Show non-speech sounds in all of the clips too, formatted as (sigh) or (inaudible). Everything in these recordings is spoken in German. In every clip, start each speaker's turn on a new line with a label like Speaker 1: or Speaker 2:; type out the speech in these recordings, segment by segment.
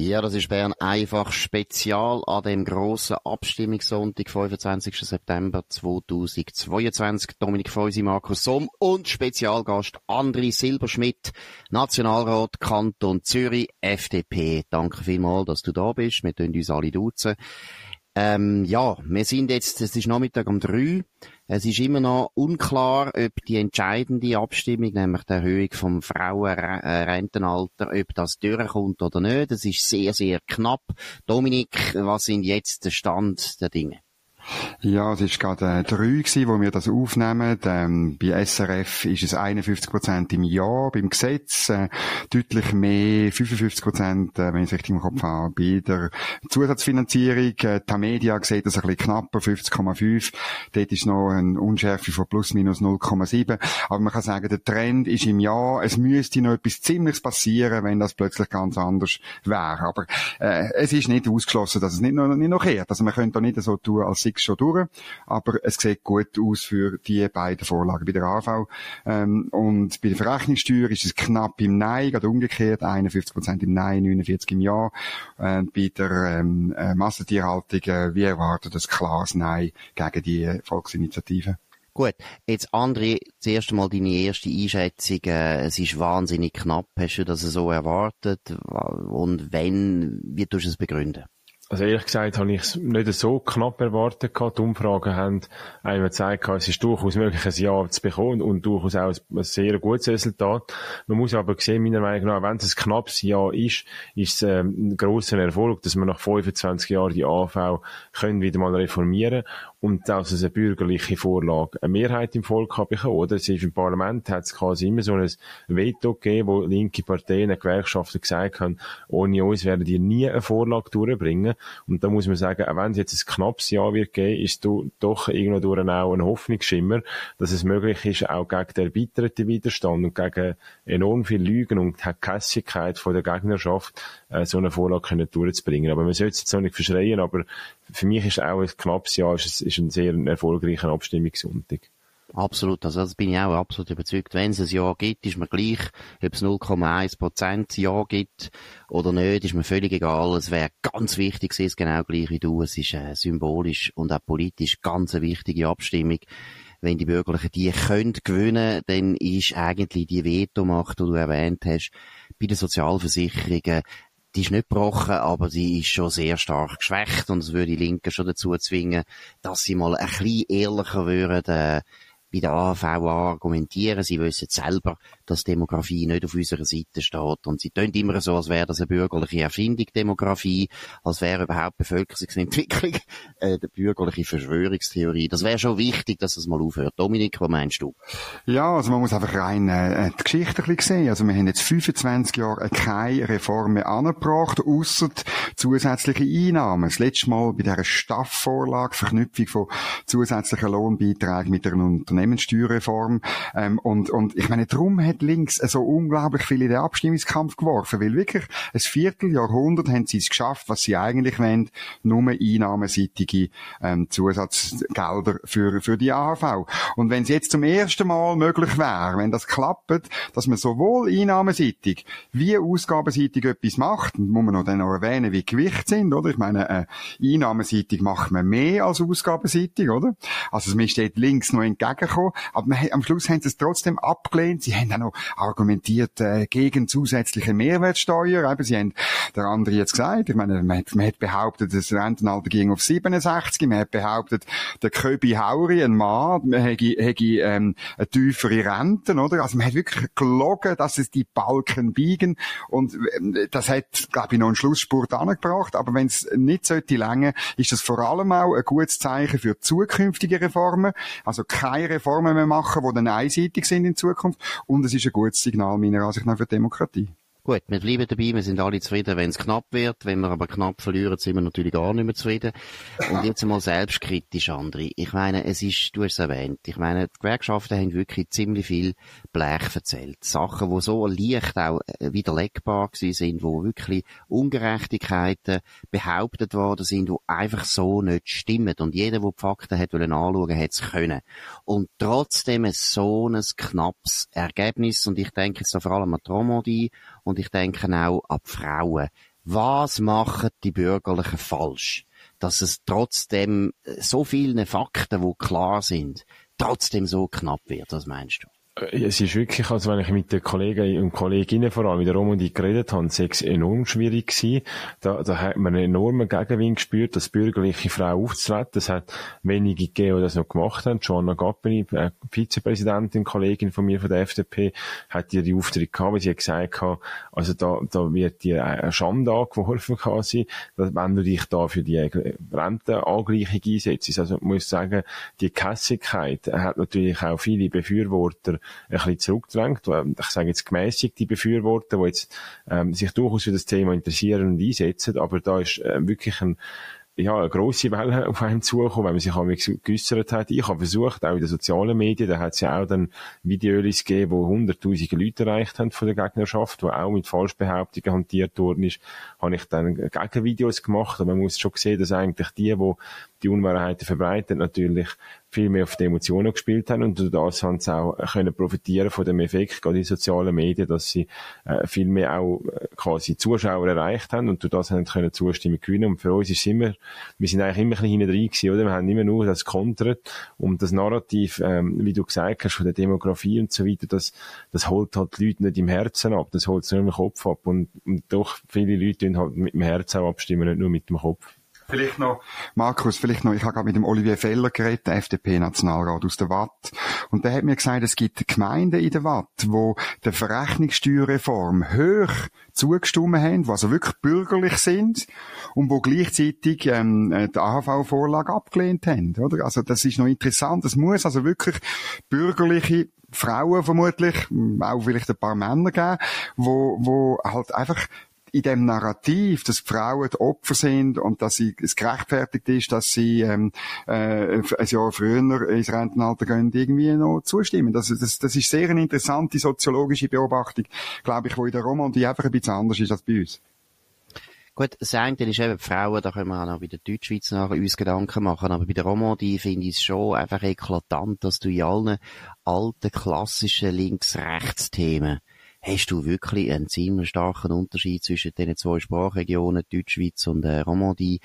Speaker 1: Ja, das ist Bern einfach spezial an dem grossen Abstimmungssonntag, 25. September 2022. Dominik Feusi, Markus Somm und Spezialgast André Silberschmidt, Nationalrat Kanton Zürich, FDP. Danke vielmals, dass du da bist. Wir tun uns alle duzen. Ähm, ja, wir sind jetzt, es ist Nachmittag um drei. Es ist immer noch unklar, ob die entscheidende Abstimmung, nämlich die Erhöhung vom Frauenrentenalter, ob das durchkommt oder nicht. Es ist sehr, sehr knapp. Dominik, was sind jetzt der Stand der Dinge?
Speaker 2: Ja, es ist gerade äh, drei gewesen, wo wir das aufnehmen. Ähm, bei SRF ist es 51 Prozent im Jahr, beim Gesetz äh, deutlich mehr, 55 Prozent, äh, wenn ich es richtig im Kopf habe, bei der Zusatzfinanzierung. Äh, Tamedia sieht das ein bisschen knapper, 50,5. Dort ist noch eine Unschärfe von plus minus 0,7. Aber man kann sagen, der Trend ist im Jahr, es müsste noch etwas Ziemliches passieren, wenn das plötzlich ganz anders wäre. Aber äh, es ist nicht ausgeschlossen, dass es nicht noch, nicht noch kehrt. Also man könnte da nicht so tun, als schon durch, aber es sieht gut aus für die beiden Vorlagen bei der AV. Ähm, und bei der Verrechnungssteuer ist es knapp im Nein, gerade umgekehrt, 51% im Nein, 49% im Ja. Äh, bei der ähm, äh, Massentierhaltung, äh, wie erwartet, ein klares Nein gegen die Volksinitiative.
Speaker 1: Gut, jetzt André, zuerst einmal deine erste Einschätzung. Äh, es ist wahnsinnig knapp. Hast du das so erwartet? Und wenn, wie tust du es begründen?
Speaker 3: Also ehrlich gesagt habe ich es nicht so knapp erwartet gehabt. Die Umfragen haben einem gezeigt, es ist durchaus möglich, ein Ja zu bekommen und durchaus auch ein sehr gutes Resultat. Man muss aber sehen, meiner Meinung nach, wenn es ein knappes Ja ist, ist es ähm, ein grosser Erfolg, dass wir nach 25 Jahren die AV können wieder mal reformieren und dass es eine bürgerliche Vorlage eine Mehrheit im Volk hat bekommen, oder? Es ist im Parlament hat es quasi immer so ein Veto gegeben, wo linke Parteien, Gewerkschaften gesagt haben, ohne uns werden die nie eine Vorlage durchbringen. Und da muss man sagen, auch wenn es jetzt ein knappes Jahr wird geben, ist doch irgendwo durch auch ein Hoffnungsschimmer, dass es möglich ist, auch gegen den erweiterten Widerstand und gegen enorm viel Lügen und die Kässigkeit von der Gegnerschaft äh, so eine Vorlage durchzubringen. Aber man sollte es jetzt noch nicht verschreien, aber für mich ist auch ein knappes Jahr ist, ist ein sehr erfolgreicher Abstimmungssonntag.
Speaker 1: Absolut, also das bin ich auch absolut überzeugt. Wenn es ein Ja gibt, ist mir gleich, ob es 0,1 Prozent Ja gibt oder nicht, ist mir völlig egal. Es wäre ganz wichtig, es genau gleich wie du. Es ist äh, symbolisch und auch politisch ganz eine wichtige Abstimmung. Wenn die Bürgerlichen die können gewinnen, dann ist eigentlich die Vetomacht, die du erwähnt hast, bei den Sozialversicherungen die ist nicht gebrochen, aber sie ist schon sehr stark geschwächt und es würde die Linken schon dazu zwingen, dass sie mal ein bisschen ehrlicher würden, äh, bei der AHV argumentieren. Sie wissen selber, dass Demografie nicht auf unserer Seite steht. Und sie tun immer so, als wäre das eine bürgerliche Erfindung, Demografie, als wäre überhaupt Bevölkerungsentwicklung (laughs) äh, eine bürgerliche Verschwörungstheorie. Das wäre schon wichtig, dass das mal aufhört. Dominik, was meinst du?
Speaker 2: Ja, also man muss einfach rein äh, die Geschichte ein bisschen sehen. Also wir haben jetzt 25 Jahre keine Reform mehr angebracht, ausser zusätzliche Einnahmen. Das letzte Mal bei dieser Staffvorlage, Verknüpfung von zusätzlichen Lohnbeiträgen mit der Unternehmenssteuerreform. Ähm, und, und ich meine, darum hat links so unglaublich viel in den Abstimmungskampf geworfen, weil wirklich ein Vierteljahrhundert haben sie es geschafft, was sie eigentlich wollen, nur einnahmenseitige ähm, Zusatzgelder für, für die AHV. Und wenn es jetzt zum ersten Mal möglich wäre, wenn das klappt, dass man sowohl einnahmenseitig wie ausgabenseitig etwas macht, muss man noch dann noch erwähnen, wie Gewicht sind, oder? Ich meine, äh, einnahmenseitig macht man mehr als ausgabenseitig, oder? Also es steht links noch entgegengekommen, aber man, am Schluss haben sie es trotzdem abgelehnt. Sie haben auch noch argumentiert äh, gegen zusätzliche Mehrwertsteuer. Eben, sie haben der andere jetzt gesagt, ich meine, man hat, man hat behauptet, das Rentenalter ging auf 67, man hat behauptet, der Köbi Hauri, ein Mann, hätte, hätte ähm, eine tiefere Renten, oder? Also man hat wirklich gelogen, dass es die Balken biegen und äh, das hat, glaube ich, noch einen Schlussspurt angebracht, aber wenn es nicht sollte länger, ist das vor allem auch ein gutes Zeichen für zukünftige Reformen, also keine Reformen machen, die dann einseitig sind in Zukunft und es ist ein gutes Signal meiner Ansicht nach für die Demokratie.
Speaker 1: Gut, wir bleiben dabei, wir sind alle zufrieden, wenn es knapp wird. Wenn wir aber knapp verlieren, sind wir natürlich gar nicht mehr zufrieden. Und jetzt einmal selbstkritisch, André. Ich meine, es ist, du hast es erwähnt, ich meine, die Gewerkschaften haben wirklich ziemlich viel Blech erzählt. Sachen, die so leicht auch äh, widerlegbar gewesen sind, wo wirklich Ungerechtigkeiten behauptet worden sind, die einfach so nicht stimmen. Und jeder, der die Fakten hat wollen anschauen, hat es können. Und trotzdem so ein knappes Ergebnis. Und ich denke jetzt da vor allem an Romandie und ich denke auch an die Frauen. Was machen die Bürgerlichen falsch? Dass es trotzdem so viele Fakten, die klar sind, trotzdem so knapp wird. Was meinst du?
Speaker 3: Äh, es ist wirklich, also wenn ich mit den Kollegen und Kolleginnen vor allem mit der Romandie geredet habe, es ist enorm schwierig gewesen. Da, da hat man einen enormen Gegenwind gespürt, das bürgerliche Frau aufzutreten. Es hat wenige gegeben, die das noch gemacht haben. Joanna Gappeni, äh, Vizepräsidentin, Kollegin von mir von der FDP, hat ihr die Auftritt gehabt, weil sie hat gesagt hat, also da, da wird dir eine Schande angeworfen (laughs) quasi, wenn du dich da für die Rentenangleichung einsetzt. Also, ich muss sagen, die Kässigkeit hat natürlich auch viele Befürworter ein bisschen zurückdrängt. Ich sage jetzt gemäßigte Befürworter, die jetzt ähm, sich durchaus für das Thema interessieren und einsetzen, aber da ist äh, wirklich ein ja, eine grosse Welle (laughs) auf einen zugekommen, wenn man sich auch geäussert hat. Ich habe versucht, auch in den sozialen Medien, da hat es ja auch dann Videos gegeben, wo hunderttausende Leute erreicht haben von der Gegnerschaft, wo auch mit Falschbehauptungen hantiert worden ist, habe ich dann Gegenvideos gemacht. Und man muss schon sehen, dass eigentlich die, die die Unwahrheiten verbreitet, natürlich viel mehr auf die Emotionen gespielt haben und durch das haben sie auch können profitieren von dem Effekt, gerade in sozialen Medien, dass sie äh, viel mehr auch äh, quasi Zuschauer erreicht haben und durch das haben können Zustimmung gewinnen und für uns ist immer, wir sind eigentlich immer ein bisschen hinten gewesen, oder? Wir haben immer nur das kontert und das Narrativ, ähm, wie du gesagt hast, von der Demografie und so weiter, das, das holt halt die Leute nicht im Herzen ab, das holt es nur im Kopf ab und, und doch viele Leute halt mit dem Herzen auch abstimmen, nicht nur mit dem Kopf.
Speaker 2: Vielleicht noch, Markus, vielleicht noch, ich habe gerade mit dem Olivier Feller geredet, der FDP-Nationalrat aus der Watt. Und der hat mir gesagt, es gibt Gemeinden in der Watt, wo der Verrechnungssteuerreform hoch zugestimmt haben, die also wirklich bürgerlich sind und wo gleichzeitig ähm, die AHV-Vorlage abgelehnt haben. Oder? Also das ist noch interessant. Es muss also wirklich bürgerliche Frauen vermutlich, auch vielleicht ein paar Männer geben, wo, wo halt einfach in dem Narrativ, dass Frauen die Opfer sind und dass sie, es gerechtfertigt ist, dass sie ähm, äh, ein Jahr früher ins Rentenalter gehen, irgendwie noch zustimmen. Das, das, das ist sehr eine interessante soziologische Beobachtung, glaube ich, wo in der Romandie einfach ein bisschen anders ist als bei uns.
Speaker 1: Gut, das eine ist eben die Frauen, da können wir auch noch bei der Deutschschweiz nachher uns Gedanken machen, aber bei der Romandie finde ich es schon einfach eklatant, dass du in allen alten, klassischen Links-Rechts-Themen hast du wirklich einen ziemlich starken Unterschied zwischen den zwei Sprachregionen, Deutschschweiz und äh, Romandie,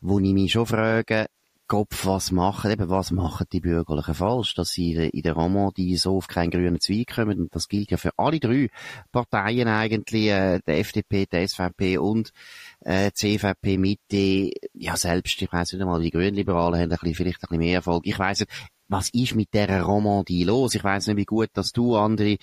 Speaker 1: wo ich mich schon frage, Kopf, was machen, eben, was machen die Bürgerlichen falsch, dass sie in der Romandie so auf keinen grünen Zweig kommen, und das gilt ja für alle drei Parteien eigentlich, äh, der FDP, der SVP und äh, CVP Mitte, ja selbst, ich weiss nicht einmal, die Grünliberalen haben ein bisschen, vielleicht ein bisschen mehr Erfolg, ich weiss nicht, was ist mit der Romandie los? Ich weiß nicht, wie gut, dass du andere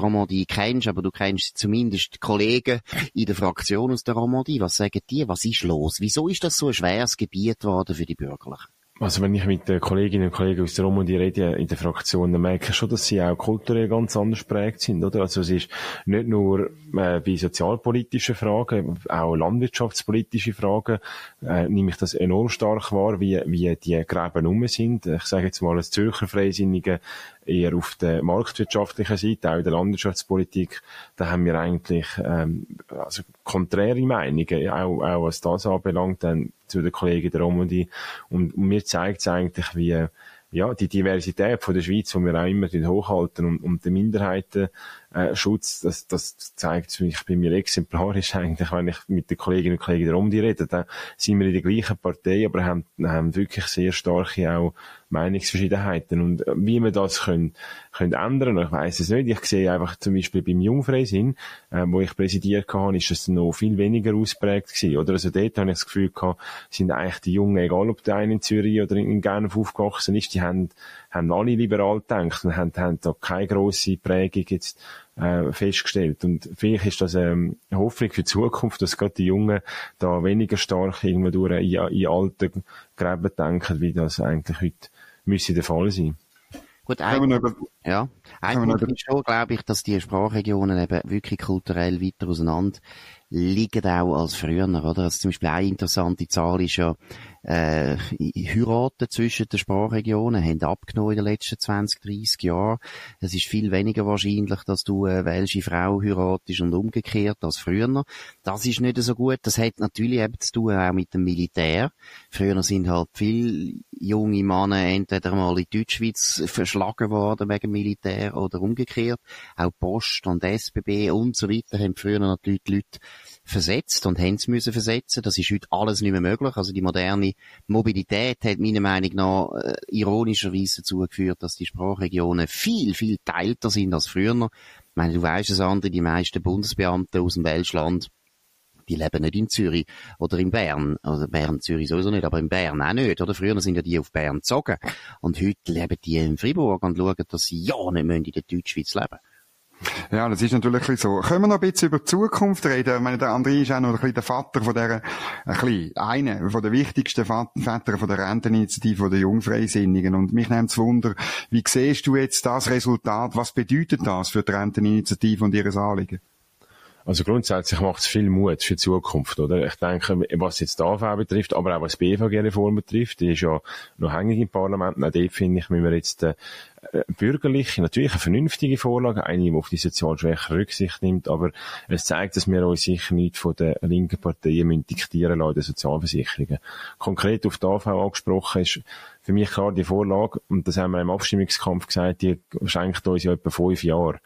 Speaker 1: Romandie kennst, aber du kennst zumindest Kollegen in der Fraktion aus der Romandie. Was sagen die? Was ist los? Wieso ist das so ein schweres Gebiet geworden für die Bürgerlichen?
Speaker 3: Also wenn ich mit den Kolleginnen und Kollegen aus der Romandie rede in der Fraktion, dann merke ich schon, dass sie auch kulturell ganz anders prägt sind, oder? Also es ist nicht nur äh, bei sozialpolitischen Fragen, auch landwirtschaftspolitische Fragen, äh, nehme ich das enorm stark wahr, wie, wie die Gräben rum sind. Ich sage jetzt mal als Zürcher Freisinnige eher auf der marktwirtschaftlichen Seite, auch in der Landwirtschaftspolitik, da haben wir eigentlich ähm, also konträre Meinungen, auch, auch was das anbelangt, dann zu den Kollegen der Romandie. Und, und mir zeigt es eigentlich, wie ja, die Diversität von der Schweiz, die wir auch immer hochhalten und, und den Minderheitenschutz, das, das zeigt mich bei mir exemplarisch (laughs) eigentlich, wenn ich mit den Kolleginnen und Kollegen der Romdi rede, da sind wir in der gleichen Partei, aber haben, haben wirklich sehr starke auch Meinungsverschiedenheiten und äh, wie wir das können, können ändern, ich weiß es nicht. Ich sehe einfach zum Beispiel beim Jungfreisinn, äh, wo ich präsidiert habe, ist es noch viel weniger ausprägt gewesen, oder? Also dort habe ich das Gefühl gehabt, sind eigentlich die Jungen, egal ob der eine in Zürich oder in Genf aufgewachsen ist, die haben, haben alle liberal gedacht und haben, haben da keine grosse Prägung jetzt äh, festgestellt. Und vielleicht ist das ähm, Hoffnung für die Zukunft, dass gerade die Jungen da weniger stark irgendwo durch in, in alte Gräben denken, wie das eigentlich heute müsste der Fall sein.
Speaker 1: Gut, ein, ja, ein Punkt ist schon, glaube ich, dass die Sprachregionen eben wirklich kulturell weiter auseinander liegen auch als früher, oder? Also zum Beispiel eine interessante Zahl ist ja, äh, Heiraten zwischen den Sprachregionen haben abgenommen in den letzten 20, 30 Jahren. Es ist viel weniger wahrscheinlich, dass du eine welsche Frau heiratest und umgekehrt als früher. Das ist nicht so gut. Das hat natürlich eben zu tun auch mit dem Militär. Früher sind halt viele junge Männer entweder mal in Deutschschweiz verschlagen worden wegen Militär oder umgekehrt. Auch Post und SBB und so weiter haben früher natürlich die Leute versetzt und haben es müssen versetzen. Das ist heute alles nicht mehr möglich. Also die moderne Mobilität hat meiner Meinung nach äh, ironischerweise dazu geführt, dass die Sprachregionen viel, viel teilter sind als früher. Ich meine, du weißt es, andere, die meisten Bundesbeamten aus dem Welschland, die leben nicht in Zürich oder in Bern. Also Bern, Zürich sowieso nicht, aber in Bern auch nicht. Oder früher sind ja die auf Bern gezogen. Und heute leben die in Fribourg und schauen, dass sie ja nicht in der Deutschschweiz leben
Speaker 2: ja, das ist natürlich so. Können wir noch ein bisschen über die Zukunft reden? Ich meine, der André ist auch noch ein bisschen der Vater von der, ein bisschen, einer von den wichtigsten Vätern von der Renteninitiative der Jungfreisinnigen. Und mich nimmt es Wunder, wie siehst du jetzt das Resultat? Was bedeutet das für die Renteninitiative und ihre Anliegen?
Speaker 3: Also grundsätzlich macht es viel Mut für die Zukunft, oder? Ich denke, was jetzt die AV betrifft, aber auch was die BVG-Reform betrifft, die ist ja noch hängig im Parlament. Auch dort finde ich, müssen wir jetzt äh, bürgerliche, natürlich eine vernünftige Vorlage, eine, die auf die Sozialschwäche Rücksicht nimmt, aber es zeigt, dass wir uns sicher nicht von den linken Parteien diktieren lassen, den Sozialversicherungen. Konkret auf die AV angesprochen ist für mich klar die Vorlage, und das haben wir im Abstimmungskampf gesagt, die schenkt uns ja etwa fünf Jahre.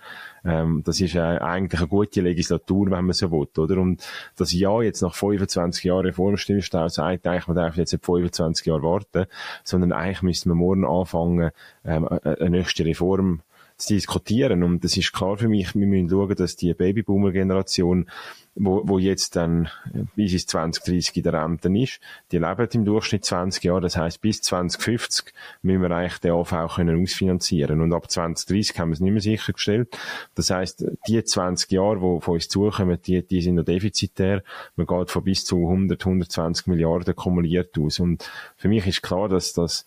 Speaker 3: Ähm, das ist äh, eigentlich eine gute Legislatur, wenn man so will, oder? Und das Ja jetzt nach 25 Jahren Reformstimmstau sagt, eigentlich, man darf jetzt nicht 25 Jahre warten, sondern eigentlich müsste man morgen anfangen, ähm, eine nächste Reform zu diskutieren. Und das ist klar für mich, wir müssen schauen, dass die Babyboomer-Generation, wo, wo jetzt dann bis ins 2030 in der Rente ist, die leben im Durchschnitt 20 Jahre. Das heißt, bis 2050 müssen wir eigentlich den AV können ausfinanzieren. Und ab 2030 haben wir es nicht mehr sichergestellt. Das heißt, die 20 Jahre, die von uns zukommen, die, die sind noch defizitär. Man geht von bis zu 100, 120 Milliarden kumuliert aus. Und für mich ist klar, dass das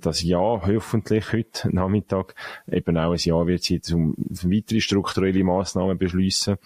Speaker 3: das Jahr hoffentlich heute Nachmittag eben auch ein Jahr wird sein, um weitere strukturelle Massnahmen beschließen.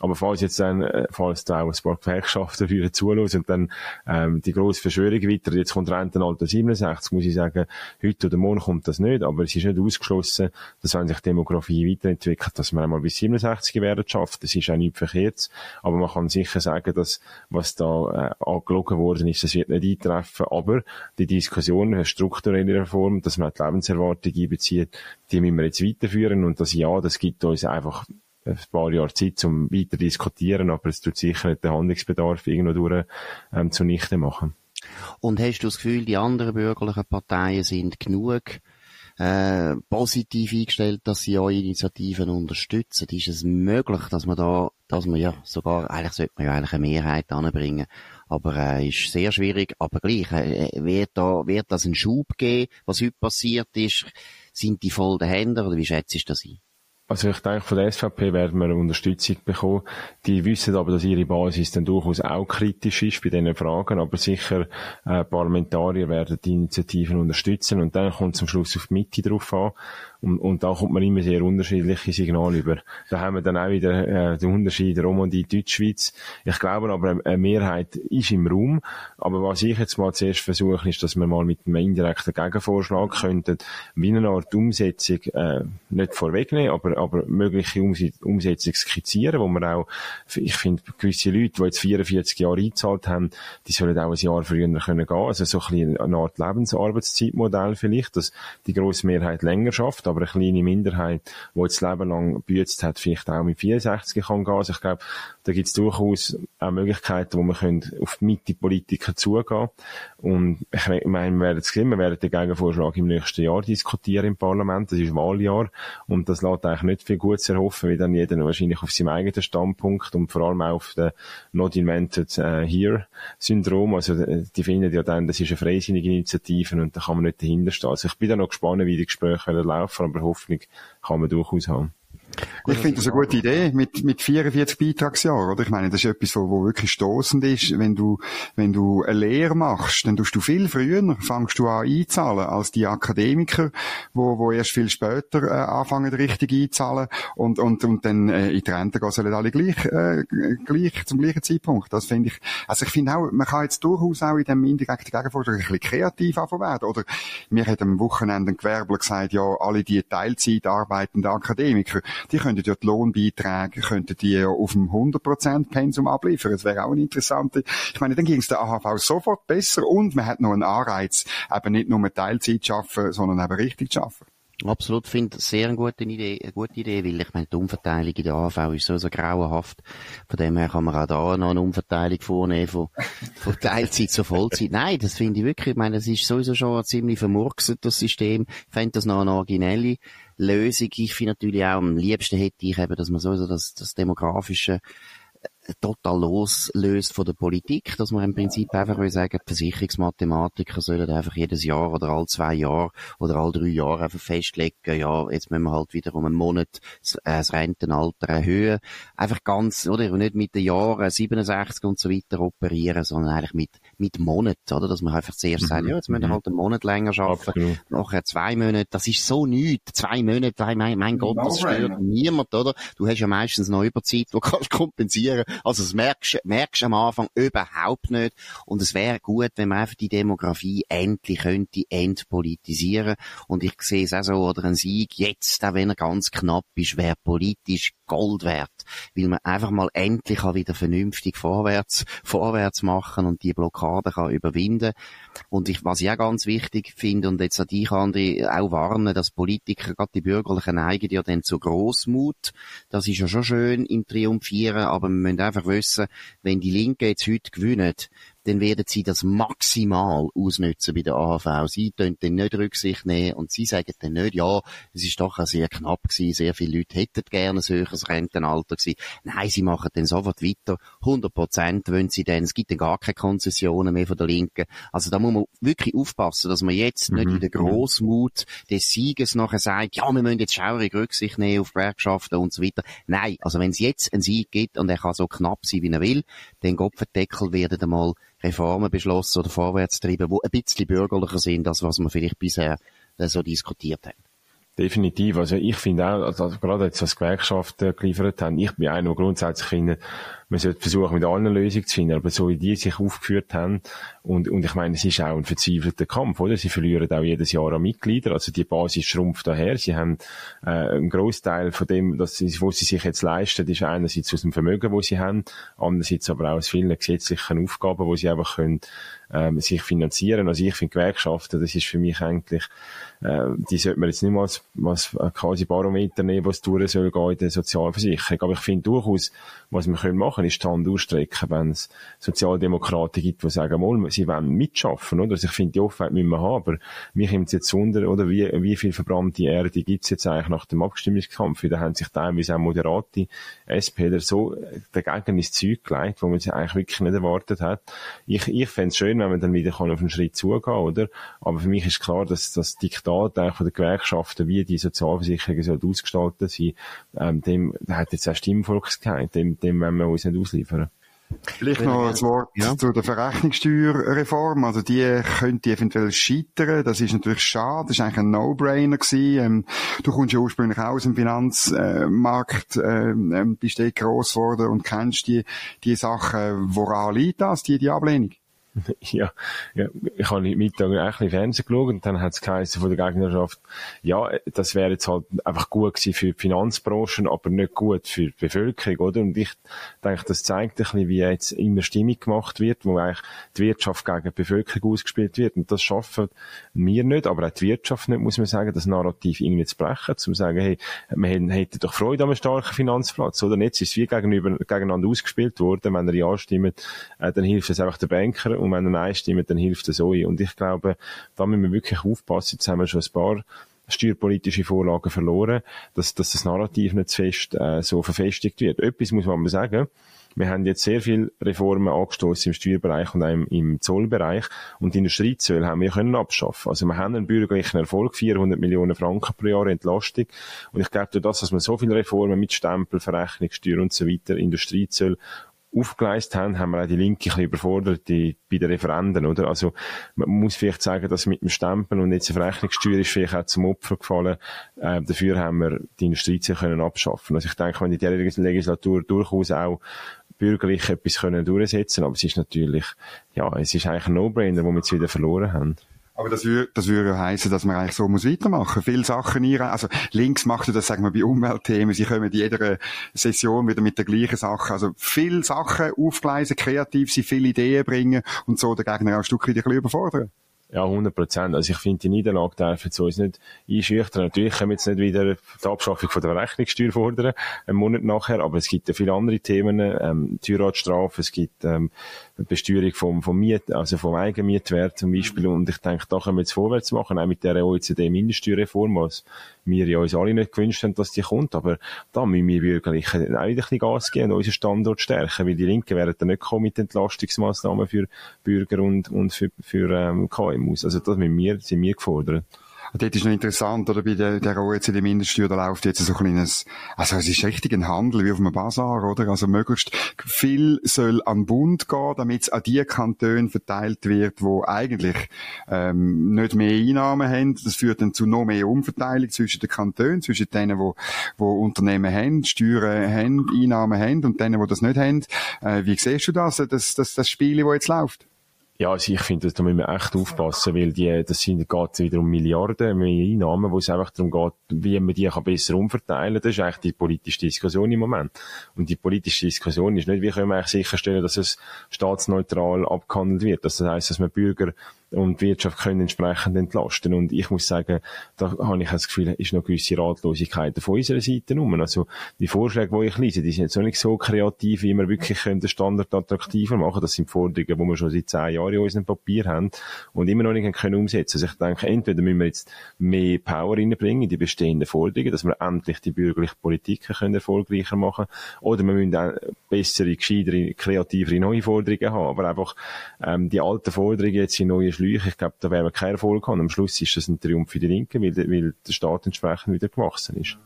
Speaker 3: Aber falls jetzt dann, äh, falls da auch ein paar Gewerkschaften wieder zulassen und dann ähm, die grosse Verschwörung weiter, jetzt kommt Rentenalter 67, muss ich sagen, heute oder morgen kommt das nicht, aber es ist nicht ausgeschlossen, dass wenn sich die Demografie weiterentwickelt, dass man einmal bis 67 werden schafft. Das ist auch nicht verkehrt, aber man kann sicher sagen, dass was da äh, angelogen worden ist, das wird nicht eintreffen, aber die Diskussion, eine strukturelle Reform, dass man die Lebenserwartung einbezieht, die müssen wir jetzt weiterführen und das Ja, das gibt uns einfach ein paar Jahre Zeit, um weiter diskutieren, aber es tut sicher nicht den Handlungsbedarf irgendwo durch ähm, zunichte machen.
Speaker 1: Und hast du das Gefühl, die anderen bürgerlichen Parteien sind genug äh, positiv eingestellt, dass sie eure Initiativen unterstützen? Ist es möglich, dass man da, dass man ja sogar, eigentlich sollte man ja eigentlich eine Mehrheit anbringen, aber äh, ist sehr schwierig, aber gleich, äh, wird da, wird das einen Schub geben, was heute passiert ist? Sind die voll dahinter oder wie schätzt du das ein?
Speaker 3: Also ich denke, von der SVP werden wir eine Unterstützung bekommen. Die wissen aber, dass ihre Basis dann durchaus auch kritisch ist bei diesen Fragen, aber sicher äh, Parlamentarier werden die Initiativen unterstützen und dann kommt zum Schluss auf die Mitte drauf an. Und, und da kommt man immer sehr unterschiedliche Signale über. Da haben wir dann auch wieder äh, den Unterschied Romandie, Deutschschweiz. Ich glaube aber, eine Mehrheit ist im Raum. Aber was ich jetzt mal zuerst versuche, ist, dass wir mal mit einem indirekten Gegenvorschlag könnten, wie eine Art Umsetzung, äh, nicht vorwegnehmen, aber, aber mögliche Umsetzung skizzieren, wo man auch, ich finde, gewisse Leute, die jetzt 44 Jahre eingezahlt haben, die sollen auch ein Jahr früher können gehen. Also so ein bisschen eine Art Lebensarbeitszeitmodell vielleicht, dass die grosse Mehrheit länger schafft aber eine kleine Minderheit, die jetzt Leben lang büßt hat, vielleicht auch mit 64 kann gehen. Also ich glaube, da gibt es durchaus auch Möglichkeiten, wo man auf die Mitte-Politiker zugehen Und ich meine, wir werden es sehen, wir werden den Gegenvorschlag im nächsten Jahr diskutieren im Parlament. Das ist Wahljahr und das lässt eigentlich nicht viel Gutes erhoffen, weil dann jeder wahrscheinlich auf seinem eigenen Standpunkt und vor allem auch auf den Not Invented uh, Here Syndrom, also die finden ja dann, das ist eine freisinnige Initiative und da kann man nicht dahinter stehen. Also ich bin da noch gespannt, wie die Gespräche laufen, aber Hoffnung kann man durchaus haben.
Speaker 2: Ich finde das eine gute Idee mit, mit 44 Beitragsjahren, oder? Ich meine, das ist etwas, wo, wo wirklich stoßend ist. Wenn du, wenn du eine Lehre machst, dann tust du viel früher, fangst du an einzahlen, als die Akademiker, wo, wo erst viel später, äh, anfangen, richtig einzahlen und, und, und dann, äh, in die Rente gehen sollen alle gleich, äh, gleich, zum gleichen Zeitpunkt. Das finde ich, also ich finde auch, man kann jetzt durchaus auch in dem indirekten Gegenvorschlag ein bisschen kreativ werden. Oder, mir hat am Wochenende ein Gewerbler gesagt, ja, alle die Teilzeit arbeitenden Akademiker, die könnten ja die Lohnbeiträge, könnten die auf dem 100% Pensum abliefern. Das wäre auch eine interessante, ich meine, dann ging es der AHV sofort besser und man hat noch einen Anreiz, eben nicht nur Teilzeit zu arbeiten, sondern eben richtig zu arbeiten.
Speaker 1: Absolut, finde sehr eine gute Idee, eine gute Idee, weil ich meine, die Umverteilung in der AV ist so, so grauenhaft. Von dem her kann man auch da noch eine Umverteilung vornehmen von, von Teilzeit zu Vollzeit. Nein, das finde ich wirklich, ich meine, das ist sowieso schon ziemlich vermurkset, das System. Ich fände das noch eine originelle Lösung. Ich finde natürlich auch, am liebsten hätte ich eben, dass man sowieso das, das demografische total loslöst von der Politik, dass man im Prinzip einfach will sagen, die Versicherungsmathematiker sollen einfach jedes Jahr oder all zwei Jahre oder all drei Jahre einfach festlegen, ja, jetzt müssen wir halt wieder um einen Monat das, äh, das Rentenalter erhöhen. Einfach ganz, oder, nicht mit den Jahren 67 und so weiter operieren, sondern eigentlich mit, mit Monaten, oder, dass man einfach zuerst mhm. sagt, ja, jetzt müssen wir mhm. halt einen Monat länger arbeiten, Absolut. nachher zwei Monate, das ist so nichts, zwei Monate, mein, mein Gott, das stört niemand, oder? Du hast ja meistens noch Überzeit, die (laughs) kannst kompensieren also das merkst, merkst am Anfang überhaupt nicht. Und es wäre gut, wenn man einfach die Demografie endlich könnte entpolitisieren. Und ich sehe es auch so, oder ein Sieg jetzt, auch wenn er ganz knapp ist, wäre politisch Gold wert. Weil man einfach mal endlich wieder vernünftig vorwärts, vorwärts machen und die Blockade kann überwinden. Und ich, was ich auch ganz wichtig finde, und jetzt an dich, André, auch warnen, dass Politiker, gerade die Bürgerlichen, neigen ja dann zu Großmut. Das ist ja schon schön im Triumphieren, aber wir müssen einfach wissen, wenn die Linke jetzt heute gewinnen, dann werden sie das maximal ausnutzen bei der AHV. Sie können dann nicht Rücksicht nehmen und sie sagen dann nicht, ja, es ist doch sehr knapp gewesen, sehr viele Leute hätten gerne ein höheres Rentenalter gewesen. Nein, sie machen dann sofort weiter. 100 Prozent wollen sie dann, es gibt dann gar keine Konzessionen mehr von der Linken. Also da muss man wirklich aufpassen, dass man jetzt nicht mhm. in der Großmut des Sieges nachher sagt, ja, wir müssen jetzt schaurig Rücksicht nehmen auf Gewerkschaften und so weiter. Nein, also wenn es jetzt einen Sieg gibt und er kann so knapp sein, wie er will, dann Gopferdeckel werden einmal Reformen beschlossen oder vorwärts treiben, die ein bisschen bürgerlicher sind, als was wir vielleicht bisher äh, so diskutiert haben.
Speaker 3: Definitiv. Also ich finde auch, also gerade jetzt was Gewerkschaften geliefert haben, ich bin einer, der grundsätzlich finde, man sollte versuchen, mit allen Lösungen zu finden, aber so wie die sich aufgeführt haben, und, und ich meine, es ist auch ein verzweifelter Kampf, oder? Sie verlieren auch jedes Jahr an Mitglieder, also die Basis schrumpft daher. Sie haben äh, einen Großteil von dem, das sie, was sie sich jetzt leisten, ist einerseits aus dem Vermögen, wo sie haben, andererseits aber auch aus vielen gesetzlichen Aufgaben, wo sie einfach können, ähm, sich finanzieren. Also ich finde Gewerkschaften, das ist für mich eigentlich, äh, die sollte man jetzt nicht mal als, als quasi Barometer nehmen, was durch soll in der Sozialversicherung. Aber ich finde durchaus, was wir können machen, ist die Hand ausstrecken, wenn es Sozialdemokraten gibt, die sagen, mal, sie wollen mitschaffen, oder? Also ich finde, die Offenheit müssen wir haben, aber mich nimmt es jetzt wunder, oder? Wie, wie viel verbrannte Erde gibt es jetzt eigentlich nach dem Abstimmungskampf? Da haben sich teilweise auch moderate SPler so dagegen ins Zeug gelegt, wo man sie eigentlich wirklich nicht erwartet hat. Ich, ich fände es schön, wenn man dann wieder auf einen Schritt zugehen, oder? Aber für mich ist klar, dass das Diktat von den Gewerkschaften, wie die Sozialversicherungen soll ausgestaltet sein, ähm, dem, hat jetzt auch Stimmvolkskeit, dem, dem wollen wir uns nicht ausliefern.
Speaker 2: Vielleicht noch ein Wort ja. zu der Verrechnungssteuerreform. Also die könnte eventuell scheitern. Das ist natürlich schade. Das ist eigentlich ein No-Brainer gewesen. Ähm, du kommst ja ursprünglich auch aus dem Finanzmarkt, ähm, ähm, bist eh gross geworden und kennst die, die Sachen. Woran liegt das, die, die Ablehnung? (laughs)
Speaker 3: Ja, ja, ich habe Mittag ein bisschen Fernsehen geschaut und dann hat es geheißen von der Gegnerschaft, ja, das wäre jetzt halt einfach gut gewesen für die Finanzbranchen, aber nicht gut für die Bevölkerung, oder? Und ich denke, das zeigt ein bisschen, wie jetzt immer Stimmung gemacht wird, wo eigentlich die Wirtschaft gegen die Bevölkerung ausgespielt wird. Und das schaffen wir nicht, aber auch die Wirtschaft nicht, muss man sagen, das Narrativ irgendwie zu brechen, zu sagen, hey, wir hätten doch Freude an einem starken Finanzplatz, oder? Und jetzt ist es wie gegenüber, gegeneinander ausgespielt worden. Wenn er ja stimmt, äh, dann hilft es einfach der Banker und wenn Nein stimmt, dann hilft es euch. Und ich glaube, da müssen wir wirklich aufpassen. Jetzt haben wir schon ein paar steuerpolitische Vorlagen verloren, dass, dass das Narrativ nicht zu fest äh, so verfestigt wird. Etwas muss man sagen, wir haben jetzt sehr viele Reformen angestoßen im Steuerbereich und auch im, im Zollbereich. Und die Industriezölle haben wir können abschaffen. Also wir haben einen bürgerlichen Erfolg, 400 Millionen Franken pro Jahr Entlastung. Und ich glaube, durch das, dass wir so viele Reformen mit Stempel, Verrechnungssteuer und so weiter, Industriezölle aufgeleistet haben, haben wir auch die Linke ein bisschen überfordert die, bei den Referenden, oder? Also, man muss vielleicht sagen, dass mit dem Stempel und jetzt eine Verrechnungssteuer ist vielleicht auch zum Opfer gefallen. Äh, dafür haben wir die Industriezölle können abschaffen. Also ich denke, wenn in dieser Legislatur durchaus auch bürgerlich etwas können durchsetzen aber es ist natürlich, ja, es ist eigentlich ein No-Brainer, wo wir jetzt wieder verloren haben.
Speaker 2: Aber das würde, das würde ja heissen, dass man eigentlich so muss weitermachen. Viele Sachen hier, also links macht das, sagen wir, bei Umweltthemen. Sie kommen in jeder Session wieder mit der gleichen Sache. Also viele Sachen aufgleisen, kreativ sein, viele Ideen bringen und so den Gegner auch ein Stück weit ein bisschen überfordern.
Speaker 3: Ja, 100 Prozent. Also ich finde, die Niederlage darf jetzt uns nicht einschüchtern. Natürlich können wir jetzt nicht wieder die Abschaffung von der Rechnungssteuer fordern, einen Monat nachher, aber es gibt ja viele andere Themen, ähm, Teuerratsstrafe, es gibt ähm, Besteuerung vom, vom Miet, also vom Eigenmietwert zum Beispiel. Und ich denke, da können wir jetzt vorwärts machen, auch mit der OECD-Mindeststeuerreform, was wir ja uns alle nicht gewünscht haben, dass die kommt. Aber da müssen wir bürgerlich auch wieder ein bisschen Gas geben und unseren Standort stärken, weil die Linken werden dann nicht kommen mit Entlastungsmaßnahmen für Bürger und, und für, für ähm, KMUs. Also das müssen wir, sind wir gefordert.
Speaker 2: Und dort ist noch interessant, oder, bei der, der OECD-Mindeststeuer, da läuft jetzt so ein kleines, also es ist richtig ein Handel wie auf einem Bazar, oder? Also möglichst viel soll an den Bund gehen, damit es an die Kantone verteilt wird, wo eigentlich, ähm, nicht mehr Einnahmen haben. Das führt dann zu noch mehr Umverteilung zwischen den Kantonen, zwischen denen, wo, wo Unternehmen haben, Steuern haben, Einnahmen haben und denen, wo das nicht haben. Äh, wie siehst du das, das, das, das Spiel, das jetzt läuft?
Speaker 3: Ja, also ich finde, da müssen wir echt aufpassen, weil die, das sind, geht wieder um Milliarden Einnahmen, wo es einfach darum geht, wie man die kann besser umverteilen. Das ist eigentlich die politische Diskussion im Moment. Und die politische Diskussion ist nicht, wie können wir eigentlich sicherstellen, dass es staatsneutral abgehandelt wird. Das heißt, dass man Bürger und Wirtschaft können entsprechend entlasten. Und ich muss sagen, da habe ich das Gefühl, ist noch gewisse Ratlosigkeit von unserer Seite rum. Also die Vorschläge, die ich lese, die sind jetzt auch nicht so kreativ, wie wir wirklich den Standard attraktiver machen. Das sind Forderungen, die wir schon seit zehn Jahren in unserem Papier haben und immer noch nicht können umsetzen. Also ich denke, entweder müssen wir jetzt mehr Power reinbringen in die bestehenden Forderungen, dass wir endlich die bürgerliche Politik können erfolgreicher machen oder wir müssen auch bessere, gescheitere, kreativere neue Forderungen haben. Aber einfach ähm, die alten Forderungen jetzt in neue Schläuche. Ich glaube, da werden wir keinen Erfolg haben. Am Schluss ist das ein Triumph für die Linken, weil, weil der Staat entsprechend wieder gewachsen ist.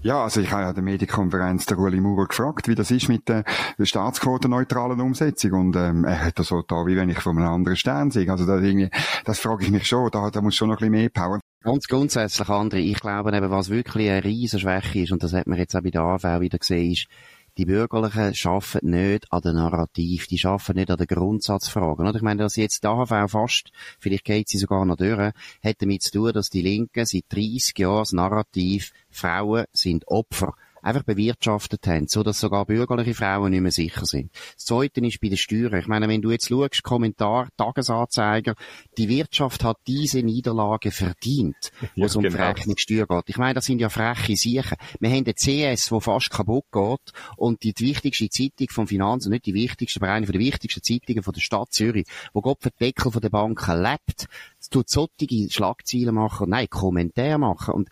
Speaker 2: Ja, also ich habe ja der Medienkonferenz der Ueli Maurer gefragt, wie das ist mit der staatsquotenneutralen Umsetzung und ähm, er hat das so da, wie wenn ich von einem anderen Stern sehe. Also das, irgendwie, das frage ich mich schon, da, da muss schon noch ein bisschen mehr Power.
Speaker 1: Ganz grundsätzlich, André, ich glaube eben, was wirklich eine riesen Schwäche ist, und das hat man jetzt auch bei der AV wieder gesehen, ist, die Bürgerlichen schaffen nicht an der Narrativ, die schaffen nicht an den Grundsatzfragen. Oder? Ich meine, dass jetzt die AHV fast, vielleicht geht sie sogar noch durch, hat damit zu tun, dass die Linken seit 30 Jahren das Narrativ Frauen sind Opfer einfach bewirtschaftet haben, so dass sogar bürgerliche Frauen nicht mehr sicher sind. Das Zweite ist bei den Steuern. Ich meine, wenn du jetzt schaust, Kommentar, Tagesanzeiger, die Wirtschaft hat diese Niederlage verdient, (laughs) wo es um genau. Verrechnungssteuer geht. Ich meine, das sind ja freche Siechen. Wir haben den CS, wo fast kaputt geht und die, die wichtigste Zeitung vom Finanzen, nicht die wichtigste, aber eine der wichtigsten Zeitungen von der Stadt Zürich, wo Gott für Deckel von der Banken lebt, tut solche Schlagzeilen machen, nein, Kommentare machen. Und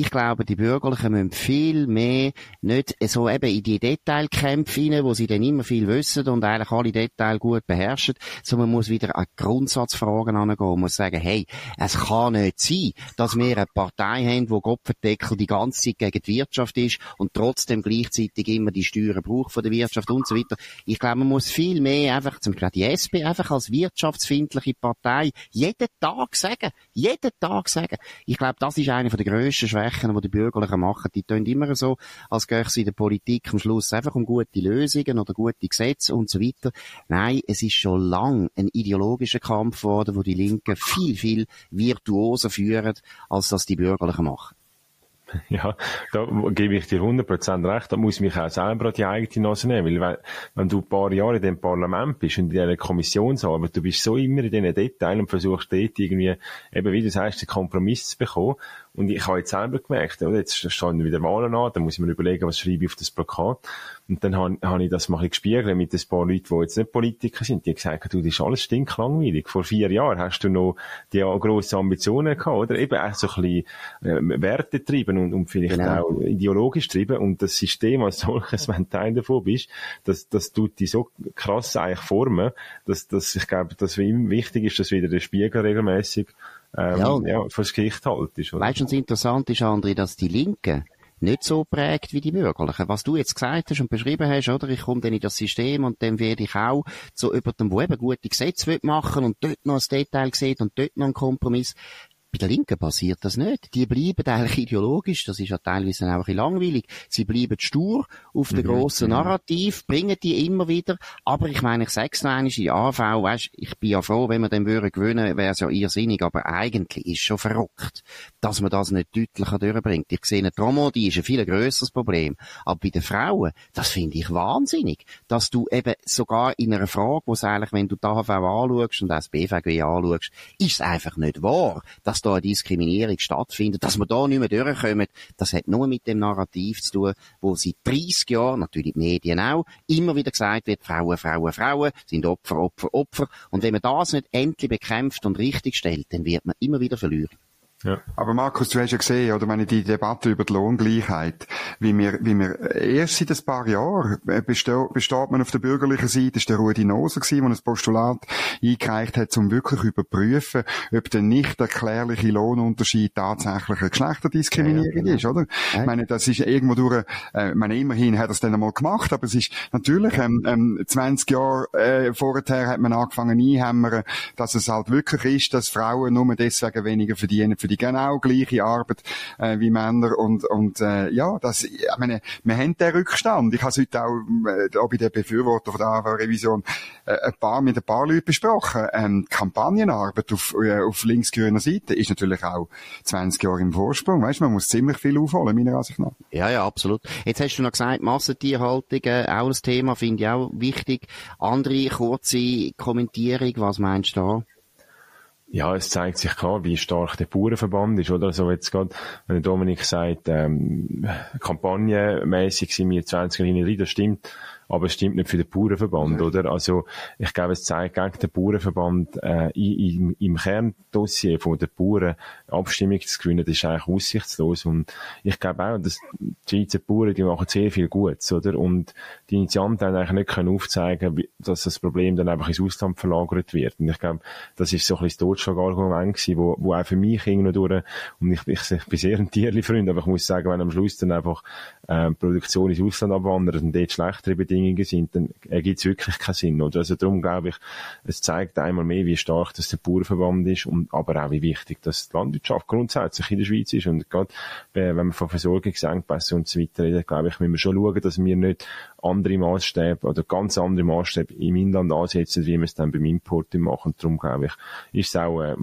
Speaker 1: ich glaube, die Bürgerlichen müssen viel mehr nicht so eben in die Detailkämpfe rein, wo sie dann immer viel wissen und eigentlich alle Details gut beherrschen, sondern man muss wieder an Grundsatzfragen angehen und muss sagen, hey, es kann nicht sein, dass wir eine Partei haben, wo Kopfendeckel die ganze Zeit gegen die Wirtschaft ist und trotzdem gleichzeitig immer die Steuern braucht von der Wirtschaft und so weiter. Ich glaube, man muss viel mehr einfach, zum Beispiel die SP einfach als wirtschaftsfindliche Partei jeden Tag sagen, jeden Tag sagen. Ich glaube, das ist eine der grössten Schwächen Versprechen, die die Bürgerlichen machen, die tun immer so, als gäbe es in der Politik am Schluss einfach um gute Lösungen oder gute Gesetze und so weiter. Nein, es ist schon lang ein ideologischer Kampf geworden, wo die Linken viel, viel virtuoser führen, als das die Bürgerlichen machen. (laughs)
Speaker 3: Ja, da gebe ich dir 100% recht. Da muss mich auch selber an die eigene Nase nehmen. Weil, wenn du ein paar Jahre in dem Parlament bist und in dieser Kommissionsarbeit, du bist so immer in diesen Details und versuchst dort irgendwie, eben wie du sagst, einen Kompromiss zu bekommen. Und ich habe jetzt selber gemerkt, oder? jetzt stehen wieder Wahlen an, dann muss ich mir überlegen, was schreibe ich auf das Plakat. Und dann habe, habe ich das mal ein gespiegelt mit ein paar Leuten, die jetzt nicht Politiker sind, die haben gesagt, du, das ist alles stinklangweilig. Vor vier Jahren hast du noch die grosse Ambitionen gehabt, oder? Eben auch so ein bisschen äh, Werte treiben und, und vielleicht genau. auch ideologisch treiben. Und das System als solches, (laughs) wenn du Teil davon bist, das, das tut dich so krass eigentlich formen, dass, dass ich glaube, dass wichtig ist, dass wieder der Spiegel regelmäßig ähm, ja, ja, fürs Gericht halt ist.
Speaker 1: Weißt du, was interessant ist, André, dass die Linken nicht so prägt wie die Bürgerlichen. Was du jetzt gesagt hast und beschrieben hast, oder? Ich komme dann in das System und dann werde ich auch so über dem, wo eben gute Gesetze machen und dort noch ein Detail sieht und dort noch ein Kompromiss. Bei der Linken passiert das nicht. Die bleiben eigentlich ideologisch, das ist ja teilweise auch ein bisschen langweilig. Sie bleiben stur auf mhm, den grossen ja. Narrativ, bringen die immer wieder. Aber ich meine, ich sag's noch einmal, in AV, weißt, ich bin ja froh, wenn wir den würden gewinnen, wäre es ja irrsinnig, aber eigentlich ist schon verrückt, dass man das nicht deutlicher durchbringt. Ich sehe, eine die ist ein viel grösseres Problem. Aber bei den Frauen, das finde ich wahnsinnig, dass du eben sogar in einer Frage, wo es eigentlich, wenn du die AHV anschaust und auch das BVG anschaust, ist es einfach nicht wahr, dass da eine Diskriminierung stattfindet, dass wir da nicht mehr durchkommen, das hat nur mit dem Narrativ zu tun, wo seit 30 Jahren, natürlich die Medien auch, immer wieder gesagt wird, Frauen, Frauen, Frauen sind Opfer, Opfer, Opfer. Und wenn man das nicht endlich bekämpft und richtig stellt, dann wird man immer wieder verlieren.
Speaker 2: Ja. Aber Markus, du hast ja gesehen, oder meine, die Debatte über die Lohngleichheit, wie wir, wie wir erst seit ein paar Jahren besteht, besteht man auf der bürgerlichen Seite, ist der Rudi Noser gewesen, der ein Postulat eingereicht hat, um wirklich überprüfen, ob der nicht erklärliche Lohnunterschied tatsächlich eine Geschlechterdiskriminierung ja, ja, genau. ist, oder? Ja. Ich meine, das ist irgendwo durch, äh, ich meine, immerhin hat er es dann einmal gemacht, aber es ist natürlich, ähm, ähm, 20 Jahre äh, vorher hat man angefangen einhämmern, dass es halt wirklich ist, dass Frauen nur deswegen weniger verdienen für die genau gleiche Arbeit äh, wie Männer und, und äh, ja, das, ich meine, wir haben den Rückstand. Ich habe es heute auch, äh, auch bei den Befürwortern der AV-Revision äh, ein paar, mit ein paar Leuten besprochen. Ähm, Kampagnenarbeit auf, äh, auf linksgrüner Seite ist natürlich auch 20 Jahre im Vorsprung. Weißt, man muss ziemlich viel aufholen, meiner Ansicht nach.
Speaker 1: Ja, ja, absolut. Jetzt hast du noch gesagt, Massentierhaltung, äh, auch ein Thema, finde ich auch wichtig. Andere kurze Kommentierung, was meinst du da?
Speaker 3: Ja, es zeigt sich klar, wie stark der Bauernverband ist, oder? So jetzt gerade, wenn Dominik sagt, ähm, kampagnenmäßig sind wir 20 Jahre hinein, das stimmt aber es stimmt nicht für den Bauernverband, ja. oder? Also, ich glaube, es zeigt gegen den Bauernverband, äh, im, im Kerndossier von den Bauern Abstimmung zu gewinnen, das ist eigentlich aussichtslos. Und ich glaube auch, dass die Schweizer Bauern, die machen sehr viel Gutes, oder? Und die Initianten haben eigentlich nicht können aufzeigen, dass das Problem dann einfach ins Ausland verlagert wird. Und ich glaube, das ist so ein bisschen das Totschlagargument gewesen, wo, wo auch für mich irgendwie durch, und ich, ich, ich bin sehr ein Tierli-Freund, aber ich muss sagen, wenn am Schluss dann einfach, äh, Produktion ins Ausland abwandert und dort schlechtere Bedingungen Bedingungen sind, dann ergibt es wirklich keinen Sinn. Oder? Also darum glaube ich, es zeigt einmal mehr, wie stark das der Bauernverband ist und aber auch wie wichtig, dass die Landwirtschaft grundsätzlich in der Schweiz ist. Und gerade wenn man von Versorgungsengpässen und so weiter redet, glaube ich, müssen wir schon schauen, dass wir nicht andere Maßstäbe oder ganz andere Maßstäbe im Inland ansetzen, wie wir es dann beim Import machen. Und darum glaube ich, ist es auch, äh,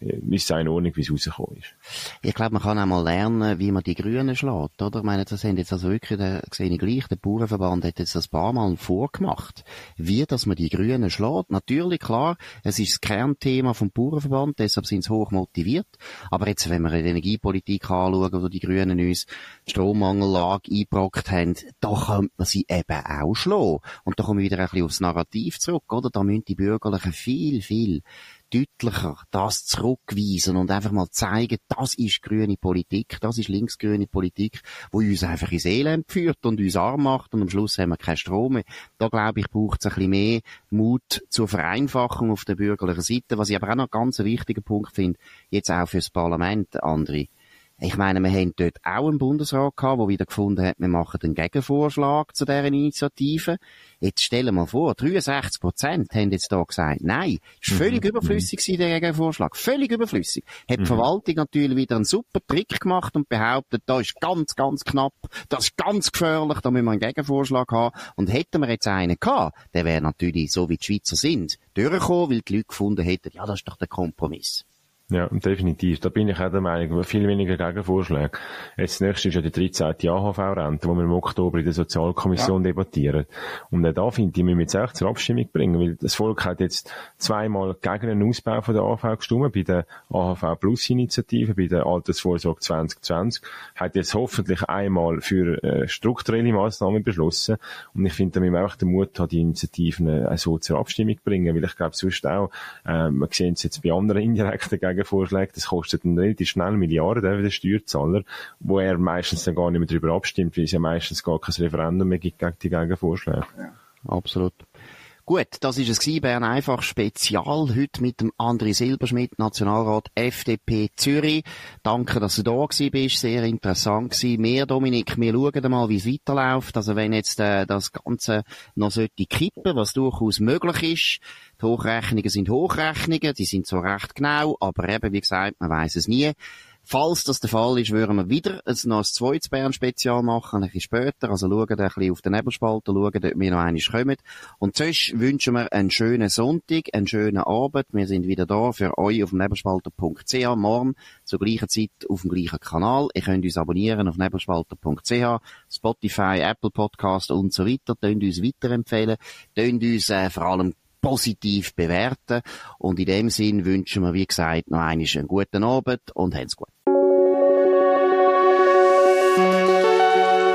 Speaker 3: ist es auch in Ordnung, wie es rausgekommen ist.
Speaker 1: Ich glaube, man kann auch mal lernen, wie man die Grünen schlägt, oder? Ich meine, das haben jetzt also wirklich, da sehe ich gleich, der Bauernverband hat jetzt das paar Mal vorgemacht, wie dass man die Grünen schlägt. Natürlich, klar, es ist das Kernthema vom Bauernverband, deshalb sind sie hoch motiviert. Aber jetzt, wenn wir die Energiepolitik anschauen, wo die Grünen uns Strommangellage eingebrockt haben, da könnte man sie eben auch schlagen. Und da komme ich wieder ein bisschen aufs Narrativ zurück, oder? Da müssen die Bürgerlichen viel, viel deutlicher das zurückweisen und einfach mal zeigen, das ist grüne Politik, das ist linksgrüne Politik, wo uns einfach ins Elend führt und uns arm macht und am Schluss haben wir keinen Strom mehr. Da glaube ich, braucht es ein bisschen mehr Mut zur Vereinfachung auf der bürgerlichen Seite. Was ich aber auch noch ganz einen wichtigen Punkt finde, jetzt auch fürs Parlament, André. Ich meine, wir haben dort auch einen Bundesrat gehabt, der wieder gefunden hat, wir machen einen Gegenvorschlag zu dieser Initiative. Jetzt stellen wir vor, 63 Prozent haben jetzt da gesagt, nein, ist mhm. völlig mhm. überflüssig mhm. der Gegenvorschlag. Völlig überflüssig. Hat mhm. die Verwaltung natürlich wieder einen super Trick gemacht und behauptet, da ist ganz, ganz knapp, das ist ganz gefährlich, da müssen wir einen Gegenvorschlag haben. Und hätten wir jetzt einen gehabt, der wäre natürlich, so wie die Schweizer sind, durchgekommen, weil die Leute gefunden hätten, ja, das ist doch der Kompromiss.
Speaker 3: Ja, definitiv. Da bin ich auch der Meinung, viel weniger Gegenvorschläge. Jetzt das nächste ist ja die 13. AHV-Rente, die wir im Oktober in der Sozialkommission ja. debattieren. Und auch da finde ich, wir müssen jetzt echt zur Abstimmung bringen, weil das Volk hat jetzt zweimal gegen einen Ausbau von der AHV gestimmt, bei der AHV Plus Initiative, bei der Altersvorsorge 2020, hat jetzt hoffentlich einmal für äh, strukturelle Maßnahmen beschlossen. Und ich finde, da müssen wir einfach den Mut haben, die Initiativen äh, so zur Abstimmung bringen, weil ich glaube, sonst auch, äh, wir sehen es jetzt bei anderen indirekten Gegenvorschlägen, das kostet dann relativ schnell Milliarden für den Steuerzahler, wo er meistens dann gar nicht mehr darüber abstimmt, weil es ja meistens gar kein Referendum mehr gibt gegen die Gegenvorschläge. Ja,
Speaker 1: absolut. Gut, das ist es gewesen, Bern einfach Spezial, heute mit dem André Silberschmidt, Nationalrat FDP Zürich. Danke, dass du da gewesen bist, sehr interessant gewesen. Mehr, Dominik, wir schauen mal, wie es weiterläuft. Also wenn jetzt äh, das Ganze noch sollte kippen, was durchaus möglich ist. Die Hochrechnungen sind Hochrechnungen, die sind so recht genau, aber eben, wie gesagt, man weiß es nie. Falls das der Fall ist, würden wir wieder ein, noch ein zweites Bern-Spezial machen, ein bisschen später. Also schauen ein bisschen auf den Nebelspalter, schauen, ob wir noch einmal kommen. Und sonst wünschen wir einen schönen Sonntag, einen schönen Abend. Wir sind wieder da für euch auf nebelspalter.ch. Morgen zur gleichen Zeit auf dem gleichen Kanal. Ihr könnt uns abonnieren auf nebelspalter.ch, Spotify, Apple Podcast und so weiter. Könnt uns weiterempfehlen. Könnt uns äh, vor allem positiv bewerten. Und in dem Sinn wünschen wir, wie gesagt, noch einmal einen guten Abend und habt's gut.